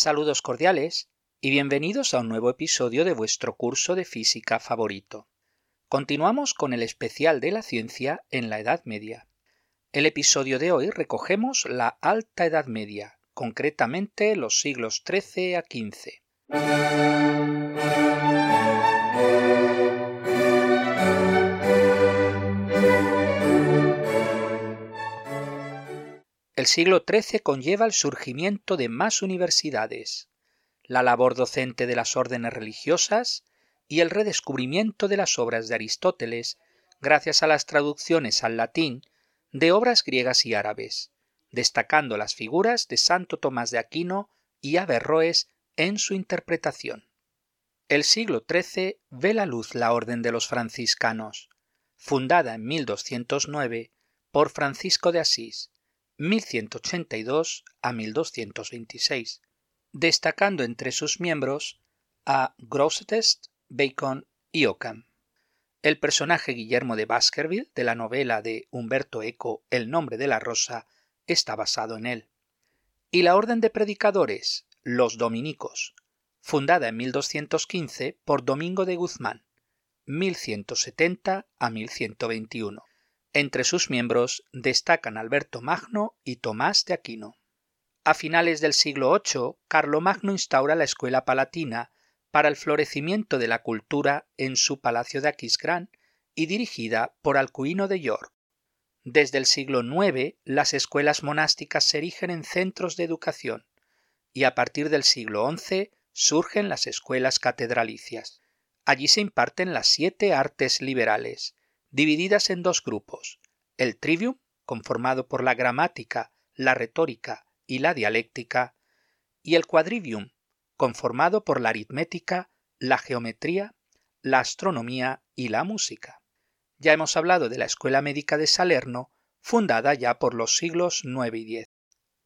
Saludos cordiales y bienvenidos a un nuevo episodio de vuestro curso de física favorito. Continuamos con el especial de la ciencia en la Edad Media. El episodio de hoy recogemos la Alta Edad Media, concretamente los siglos XIII a XV. El siglo XIII conlleva el surgimiento de más universidades, la labor docente de las órdenes religiosas y el redescubrimiento de las obras de Aristóteles gracias a las traducciones al latín de obras griegas y árabes, destacando las figuras de Santo Tomás de Aquino y Averroes en su interpretación. El siglo XIII ve la luz la Orden de los Franciscanos, fundada en 1209 por Francisco de Asís, 1182 a 1226, destacando entre sus miembros a Grosseteste, Bacon y Ockham. El personaje Guillermo de Baskerville de la novela de Humberto Eco El nombre de la rosa está basado en él. Y la orden de predicadores, los dominicos, fundada en 1215 por Domingo de Guzmán, 1170 a 1121. Entre sus miembros destacan Alberto Magno y Tomás de Aquino. A finales del siglo VIII, Carlomagno instaura la escuela palatina para el florecimiento de la cultura en su palacio de Aquisgrán y dirigida por Alcuino de York. Desde el siglo IX, las escuelas monásticas se erigen en centros de educación y a partir del siglo XI surgen las escuelas catedralicias. Allí se imparten las siete artes liberales, divididas en dos grupos, el trivium, conformado por la gramática, la retórica y la dialéctica, y el quadrivium, conformado por la aritmética, la geometría, la astronomía y la música. Ya hemos hablado de la Escuela Médica de Salerno, fundada ya por los siglos IX y X.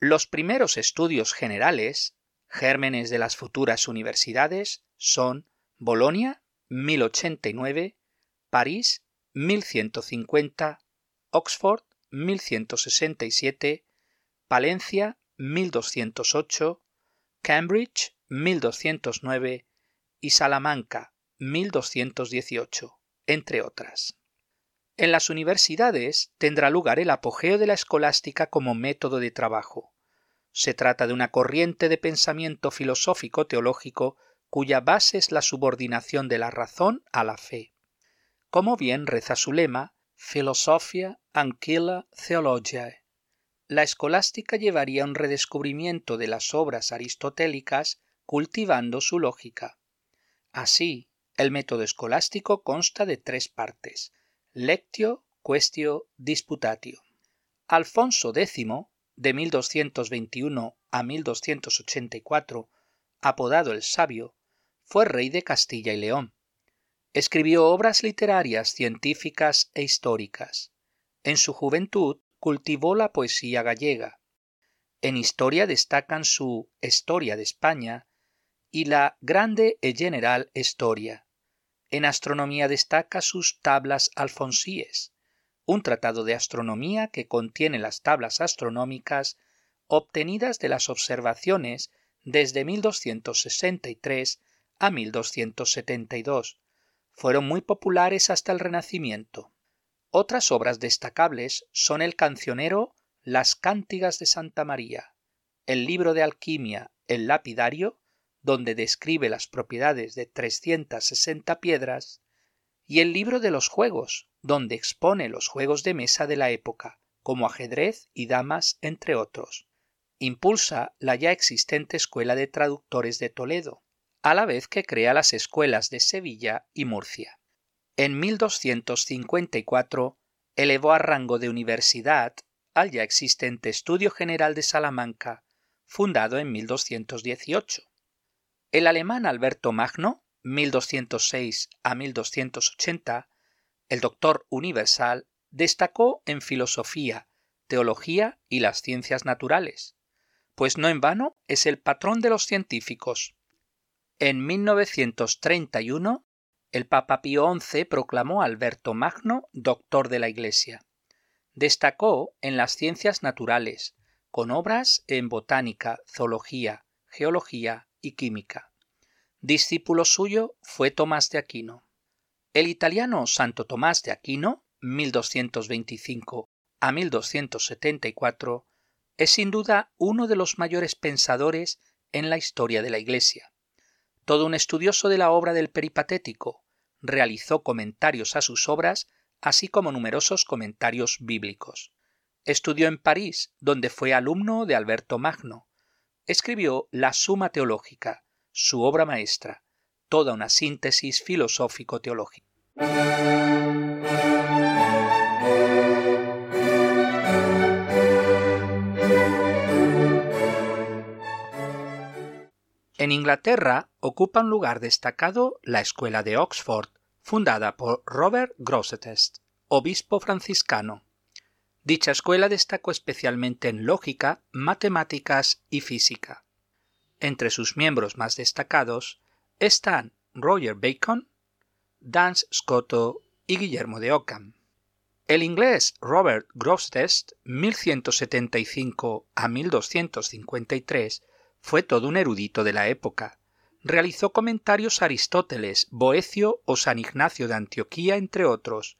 Los primeros estudios generales, gérmenes de las futuras universidades, son Bolonia, 1089, París, 1150, Oxford 1167, Palencia 1208, Cambridge 1209 y Salamanca 1218, entre otras. En las universidades tendrá lugar el apogeo de la escolástica como método de trabajo. Se trata de una corriente de pensamiento filosófico teológico cuya base es la subordinación de la razón a la fe como bien reza su lema Philosophia Anquila Theologiae. La escolástica llevaría un redescubrimiento de las obras aristotélicas cultivando su lógica. Así, el método escolástico consta de tres partes: lectio, questio, disputatio. Alfonso X, de 1221 a 1284, apodado el Sabio, fue rey de Castilla y León Escribió obras literarias, científicas e históricas. En su juventud cultivó la poesía gallega. En historia destacan su Historia de España y la Grande e General Historia. En astronomía destaca sus Tablas Alfonsíes, un tratado de astronomía que contiene las tablas astronómicas obtenidas de las observaciones desde 1263 a 1272 fueron muy populares hasta el Renacimiento. Otras obras destacables son el cancionero Las Cántigas de Santa María, el libro de alquimia El Lapidario, donde describe las propiedades de 360 piedras, y el libro de los juegos, donde expone los juegos de mesa de la época, como ajedrez y damas, entre otros. Impulsa la ya existente Escuela de Traductores de Toledo, a la vez que crea las escuelas de Sevilla y Murcia. En 1254 elevó a rango de universidad al ya existente Estudio General de Salamanca, fundado en 1218. El alemán Alberto Magno, 1206 a 1280, el doctor universal, destacó en filosofía, teología y las ciencias naturales, pues no en vano es el patrón de los científicos. En 1931, el Papa Pío XI proclamó a Alberto Magno doctor de la Iglesia. Destacó en las ciencias naturales, con obras en botánica, zoología, geología y química. Discípulo suyo fue Tomás de Aquino. El italiano Santo Tomás de Aquino, 1225 a 1274, es sin duda uno de los mayores pensadores en la historia de la Iglesia. Todo un estudioso de la obra del peripatético, realizó comentarios a sus obras, así como numerosos comentarios bíblicos. Estudió en París, donde fue alumno de Alberto Magno. Escribió la Suma Teológica, su obra maestra, toda una síntesis filosófico-teológica. En Inglaterra ocupa un lugar destacado la Escuela de Oxford, fundada por Robert Grosseteste, obispo franciscano. Dicha escuela destacó especialmente en lógica, matemáticas y física. Entre sus miembros más destacados están Roger Bacon, Dance Scotto y Guillermo de Ockham. El inglés Robert Grosseteste, 1175 a 1253, fue todo un erudito de la época. Realizó comentarios a Aristóteles, Boecio o San Ignacio de Antioquía, entre otros.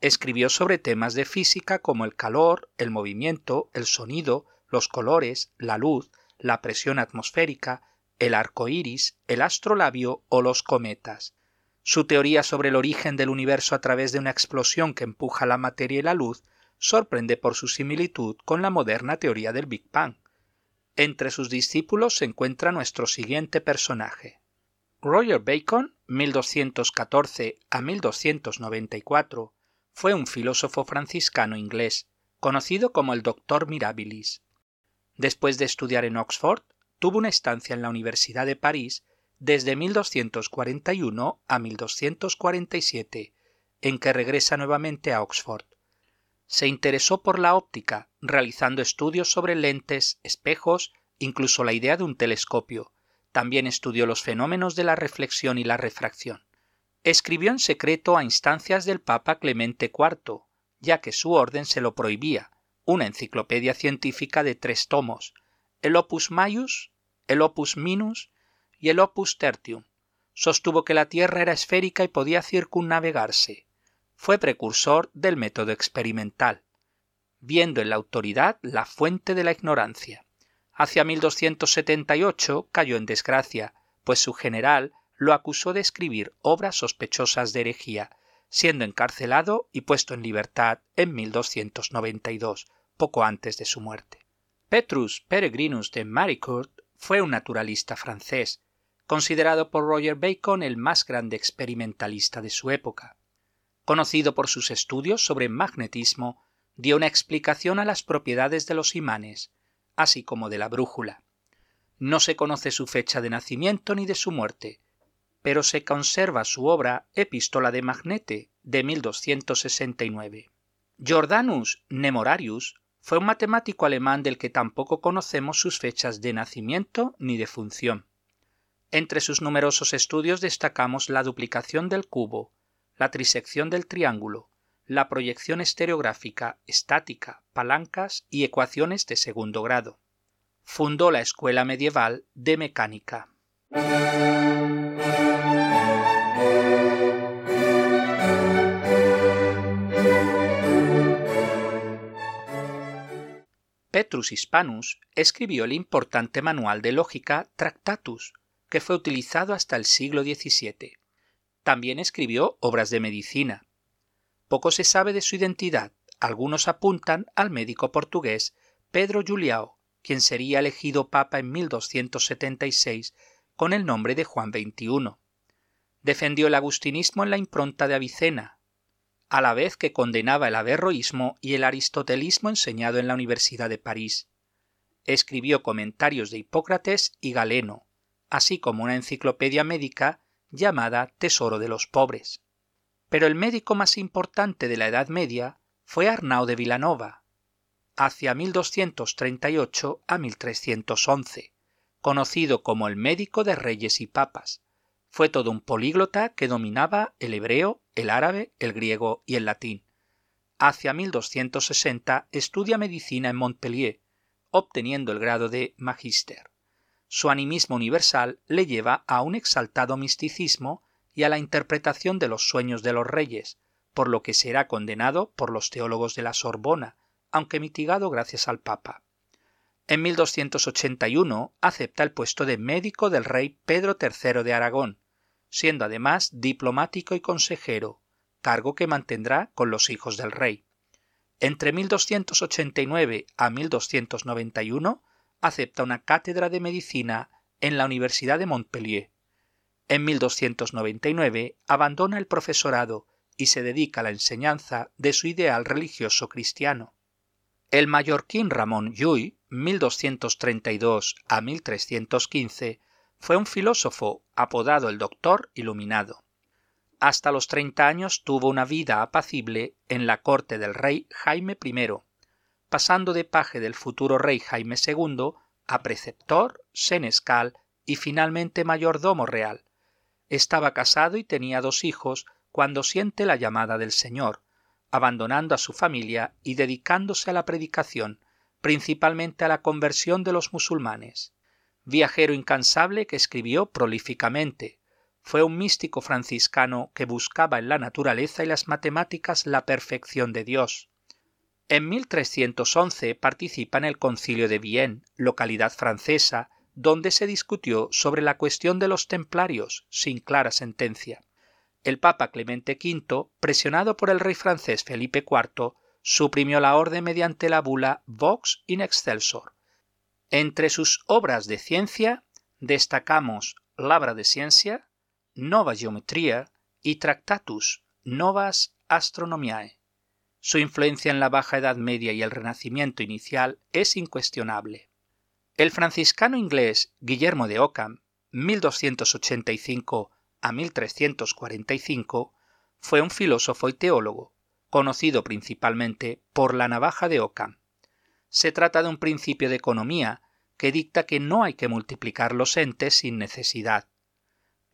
Escribió sobre temas de física como el calor, el movimiento, el sonido, los colores, la luz, la presión atmosférica, el arco iris, el astrolabio o los cometas. Su teoría sobre el origen del universo a través de una explosión que empuja la materia y la luz sorprende por su similitud con la moderna teoría del Big Bang. Entre sus discípulos se encuentra nuestro siguiente personaje. Roger Bacon, 1214 a 1294, fue un filósofo franciscano inglés, conocido como el Doctor Mirabilis. Después de estudiar en Oxford, tuvo una estancia en la Universidad de París desde 1241 a 1247, en que regresa nuevamente a Oxford se interesó por la óptica, realizando estudios sobre lentes, espejos, incluso la idea de un telescopio. También estudió los fenómenos de la reflexión y la refracción. Escribió en secreto a instancias del Papa Clemente IV, ya que su orden se lo prohibía, una enciclopedia científica de tres tomos, el Opus Maius, el Opus Minus y el Opus Tertium. Sostuvo que la Tierra era esférica y podía circunnavegarse fue precursor del método experimental, viendo en la autoridad la fuente de la ignorancia. Hacia 1278 cayó en desgracia, pues su general lo acusó de escribir obras sospechosas de herejía, siendo encarcelado y puesto en libertad en 1292, poco antes de su muerte. Petrus Peregrinus de Maricourt fue un naturalista francés, considerado por Roger Bacon el más grande experimentalista de su época conocido por sus estudios sobre magnetismo, dio una explicación a las propiedades de los imanes, así como de la brújula. No se conoce su fecha de nacimiento ni de su muerte, pero se conserva su obra Epístola de Magnete de 1269. Jordanus Nemorarius fue un matemático alemán del que tampoco conocemos sus fechas de nacimiento ni de función. Entre sus numerosos estudios destacamos la duplicación del cubo, la trisección del triángulo, la proyección estereográfica, estática, palancas y ecuaciones de segundo grado. Fundó la Escuela Medieval de Mecánica. Petrus Hispanus escribió el importante manual de lógica Tractatus, que fue utilizado hasta el siglo XVII. También escribió obras de medicina. Poco se sabe de su identidad. Algunos apuntan al médico portugués Pedro Juliao, quien sería elegido papa en 1276 con el nombre de Juan XXI. Defendió el agustinismo en la impronta de Avicena, a la vez que condenaba el averroísmo y el aristotelismo enseñado en la Universidad de París. Escribió comentarios de Hipócrates y Galeno, así como una enciclopedia médica llamada Tesoro de los Pobres. Pero el médico más importante de la Edad Media fue Arnau de Vilanova, hacia 1238 a 1311, conocido como el médico de reyes y papas. Fue todo un políglota que dominaba el hebreo, el árabe, el griego y el latín. Hacia 1260 estudia medicina en Montpellier, obteniendo el grado de magíster. Su animismo universal le lleva a un exaltado misticismo y a la interpretación de los sueños de los reyes, por lo que será condenado por los teólogos de la Sorbona, aunque mitigado gracias al Papa. En 1281 acepta el puesto de médico del rey Pedro III de Aragón, siendo además diplomático y consejero, cargo que mantendrá con los hijos del rey. Entre 1289 a 1291 acepta una cátedra de medicina en la Universidad de Montpellier. En 1299 abandona el profesorado y se dedica a la enseñanza de su ideal religioso cristiano. El mallorquín Ramón Llull, 1232 a 1315, fue un filósofo apodado el Doctor Iluminado. Hasta los 30 años tuvo una vida apacible en la corte del rey Jaime I, pasando de paje del futuro rey Jaime II a preceptor, senescal y finalmente mayordomo real. Estaba casado y tenía dos hijos cuando siente la llamada del Señor, abandonando a su familia y dedicándose a la predicación, principalmente a la conversión de los musulmanes. Viajero incansable que escribió prolíficamente, fue un místico franciscano que buscaba en la naturaleza y las matemáticas la perfección de Dios. En 1311 participa en el Concilio de Vienne, localidad francesa, donde se discutió sobre la cuestión de los templarios, sin clara sentencia. El Papa Clemente V, presionado por el rey francés Felipe IV, suprimió la orden mediante la bula Vox in Excelsor. Entre sus obras de ciencia destacamos Labra de Ciencia, Nova Geometría y Tractatus Novas Astronomiae. Su influencia en la Baja Edad Media y el Renacimiento inicial es incuestionable. El franciscano inglés Guillermo de Ockham, 1285 a 1345, fue un filósofo y teólogo, conocido principalmente por la navaja de Ockham. Se trata de un principio de economía que dicta que no hay que multiplicar los entes sin necesidad.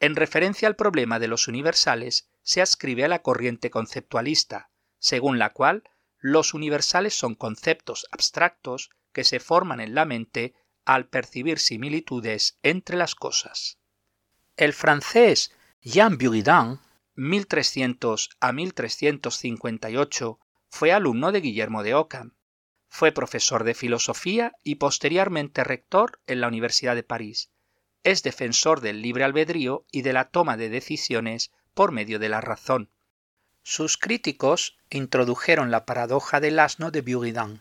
En referencia al problema de los universales, se ascribe a la corriente conceptualista, según la cual los universales son conceptos abstractos que se forman en la mente al percibir similitudes entre las cosas. El francés Jean Buridan, 1300 a 1358, fue alumno de Guillermo de Ockham. Fue profesor de filosofía y posteriormente rector en la Universidad de París. Es defensor del libre albedrío y de la toma de decisiones por medio de la razón. Sus críticos introdujeron la paradoja del asno de Buridan,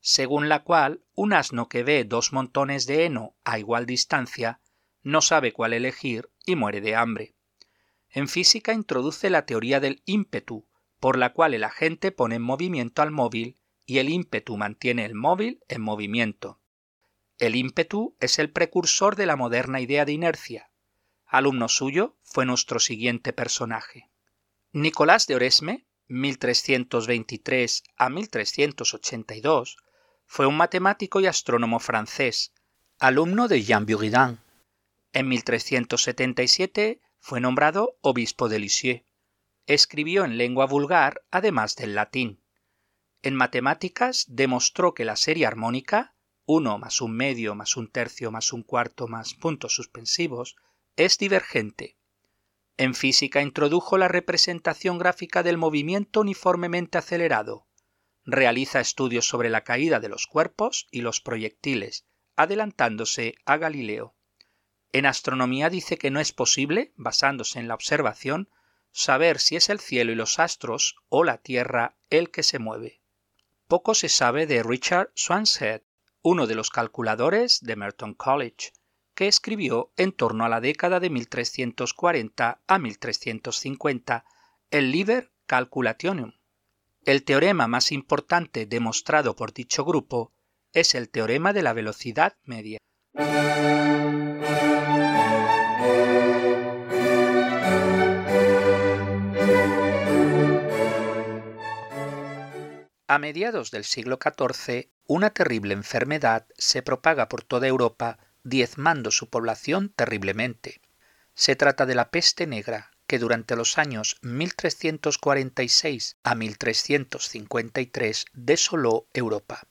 según la cual un asno que ve dos montones de heno a igual distancia no sabe cuál elegir y muere de hambre. En física introduce la teoría del ímpetu, por la cual el agente pone en movimiento al móvil y el ímpetu mantiene el móvil en movimiento. El ímpetu es el precursor de la moderna idea de inercia. Alumno suyo fue nuestro siguiente personaje. Nicolás de Oresme, 1323 a 1382, fue un matemático y astrónomo francés, alumno de Jean Buridan. En 1377 fue nombrado obispo de Lisieux. Escribió en lengua vulgar, además del latín. En matemáticas demostró que la serie armónica, 1 más un medio más un tercio más un cuarto más puntos suspensivos, es divergente en física introdujo la representación gráfica del movimiento uniformemente acelerado. Realiza estudios sobre la caída de los cuerpos y los proyectiles, adelantándose a Galileo. En astronomía dice que no es posible, basándose en la observación, saber si es el cielo y los astros o la Tierra el que se mueve. Poco se sabe de Richard Swanshead, uno de los calculadores de Merton College, que escribió en torno a la década de 1340 a 1350 el Liber Calculationum. El teorema más importante demostrado por dicho grupo es el teorema de la velocidad media. A mediados del siglo XIV, una terrible enfermedad se propaga por toda Europa diezmando su población terriblemente. Se trata de la peste negra, que durante los años 1346 a 1353 desoló Europa.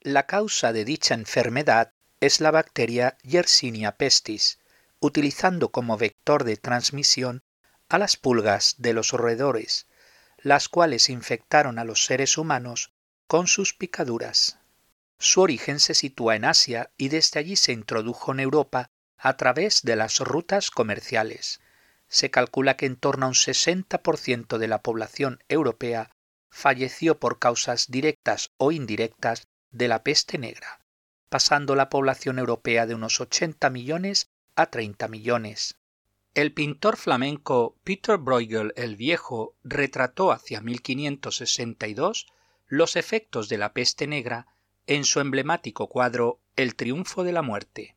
La causa de dicha enfermedad es la bacteria Yersinia pestis, utilizando como vector de transmisión a las pulgas de los roedores, las cuales infectaron a los seres humanos con sus picaduras. Su origen se sitúa en Asia y desde allí se introdujo en Europa a través de las rutas comerciales. Se calcula que en torno a un 60% de la población europea falleció por causas directas o indirectas de la peste negra, pasando la población europea de unos 80 millones a 30 millones. El pintor flamenco Peter Bruegel el Viejo retrató hacia 1562 los efectos de la peste negra en su emblemático cuadro El triunfo de la muerte.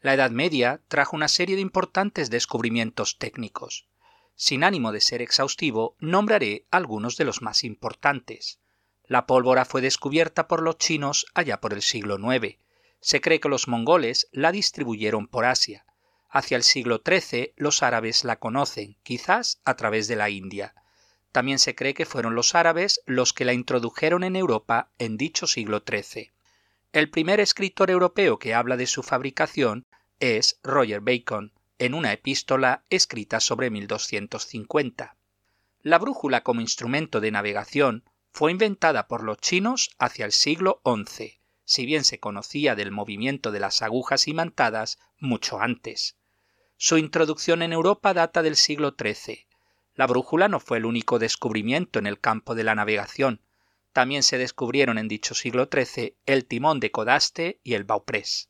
La Edad Media trajo una serie de importantes descubrimientos técnicos. Sin ánimo de ser exhaustivo, nombraré algunos de los más importantes. La pólvora fue descubierta por los chinos allá por el siglo IX. Se cree que los mongoles la distribuyeron por Asia. Hacia el siglo XIII los árabes la conocen, quizás a través de la India. También se cree que fueron los árabes los que la introdujeron en Europa en dicho siglo XIII. El primer escritor europeo que habla de su fabricación es Roger Bacon, en una epístola escrita sobre 1250. La brújula como instrumento de navegación fue inventada por los chinos hacia el siglo XI, si bien se conocía del movimiento de las agujas imantadas mucho antes. Su introducción en Europa data del siglo XIII. La brújula no fue el único descubrimiento en el campo de la navegación. También se descubrieron en dicho siglo XIII el timón de codaste y el bauprés.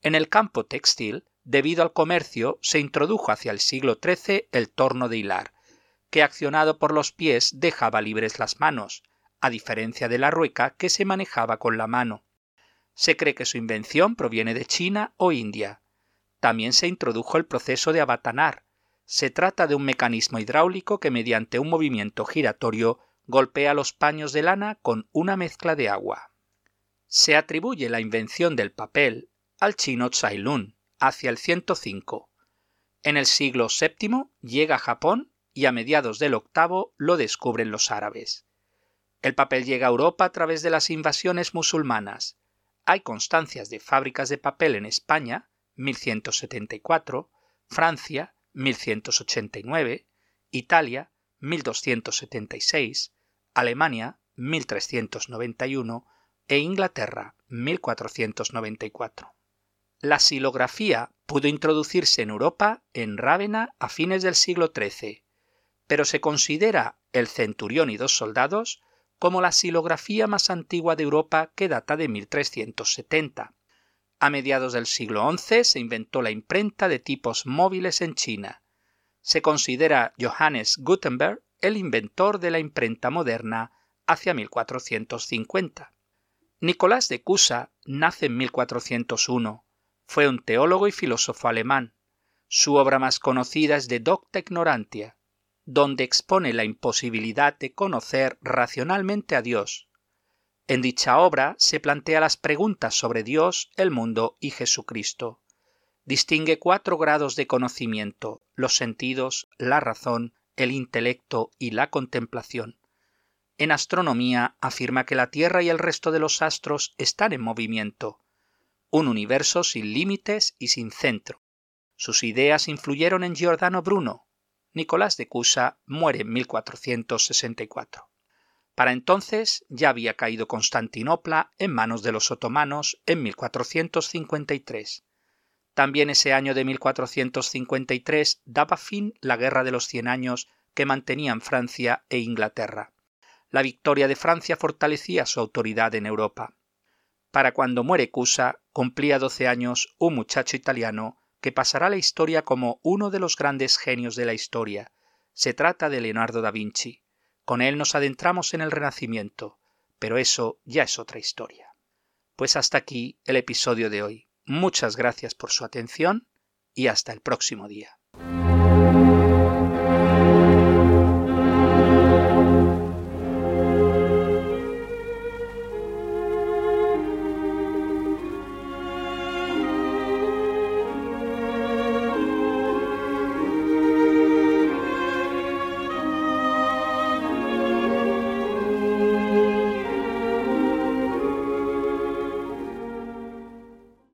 En el campo textil, debido al comercio, se introdujo hacia el siglo XIII el torno de hilar, que accionado por los pies dejaba libres las manos, a diferencia de la rueca que se manejaba con la mano. Se cree que su invención proviene de China o India. También se introdujo el proceso de abatanar. Se trata de un mecanismo hidráulico que mediante un movimiento giratorio golpea los paños de lana con una mezcla de agua. Se atribuye la invención del papel al chino Lun hacia el 105. En el siglo VII llega a Japón y a mediados del octavo lo descubren los árabes. El papel llega a Europa a través de las invasiones musulmanas. Hay constancias de fábricas de papel en España, 1174, Francia, 1189, Italia, 1276, Alemania, 1391 e Inglaterra, 1494. La silografía pudo introducirse en Europa en Rávena a fines del siglo XIII, pero se considera el Centurión y dos soldados como la silografía más antigua de Europa que data de 1370. A mediados del siglo XI se inventó la imprenta de tipos móviles en China. Se considera Johannes Gutenberg el inventor de la imprenta moderna hacia 1450. Nicolás de Cusa nace en 1401 fue un teólogo y filósofo alemán. Su obra más conocida es De Docta Ignorantia, donde expone la imposibilidad de conocer racionalmente a Dios. En dicha obra se plantea las preguntas sobre Dios, el mundo y Jesucristo. Distingue cuatro grados de conocimiento, los sentidos, la razón, el intelecto y la contemplación. En astronomía afirma que la Tierra y el resto de los astros están en movimiento, un universo sin límites y sin centro. Sus ideas influyeron en Giordano Bruno. Nicolás de Cusa muere en 1464. Para entonces ya había caído Constantinopla en manos de los otomanos en 1453. También ese año de 1453 daba fin la Guerra de los Cien Años que mantenían Francia e Inglaterra. La victoria de Francia fortalecía su autoridad en Europa. Para cuando muere Cusa, cumplía 12 años un muchacho italiano que pasará la historia como uno de los grandes genios de la historia. Se trata de Leonardo da Vinci. Con él nos adentramos en el Renacimiento, pero eso ya es otra historia. Pues hasta aquí el episodio de hoy. Muchas gracias por su atención y hasta el próximo día.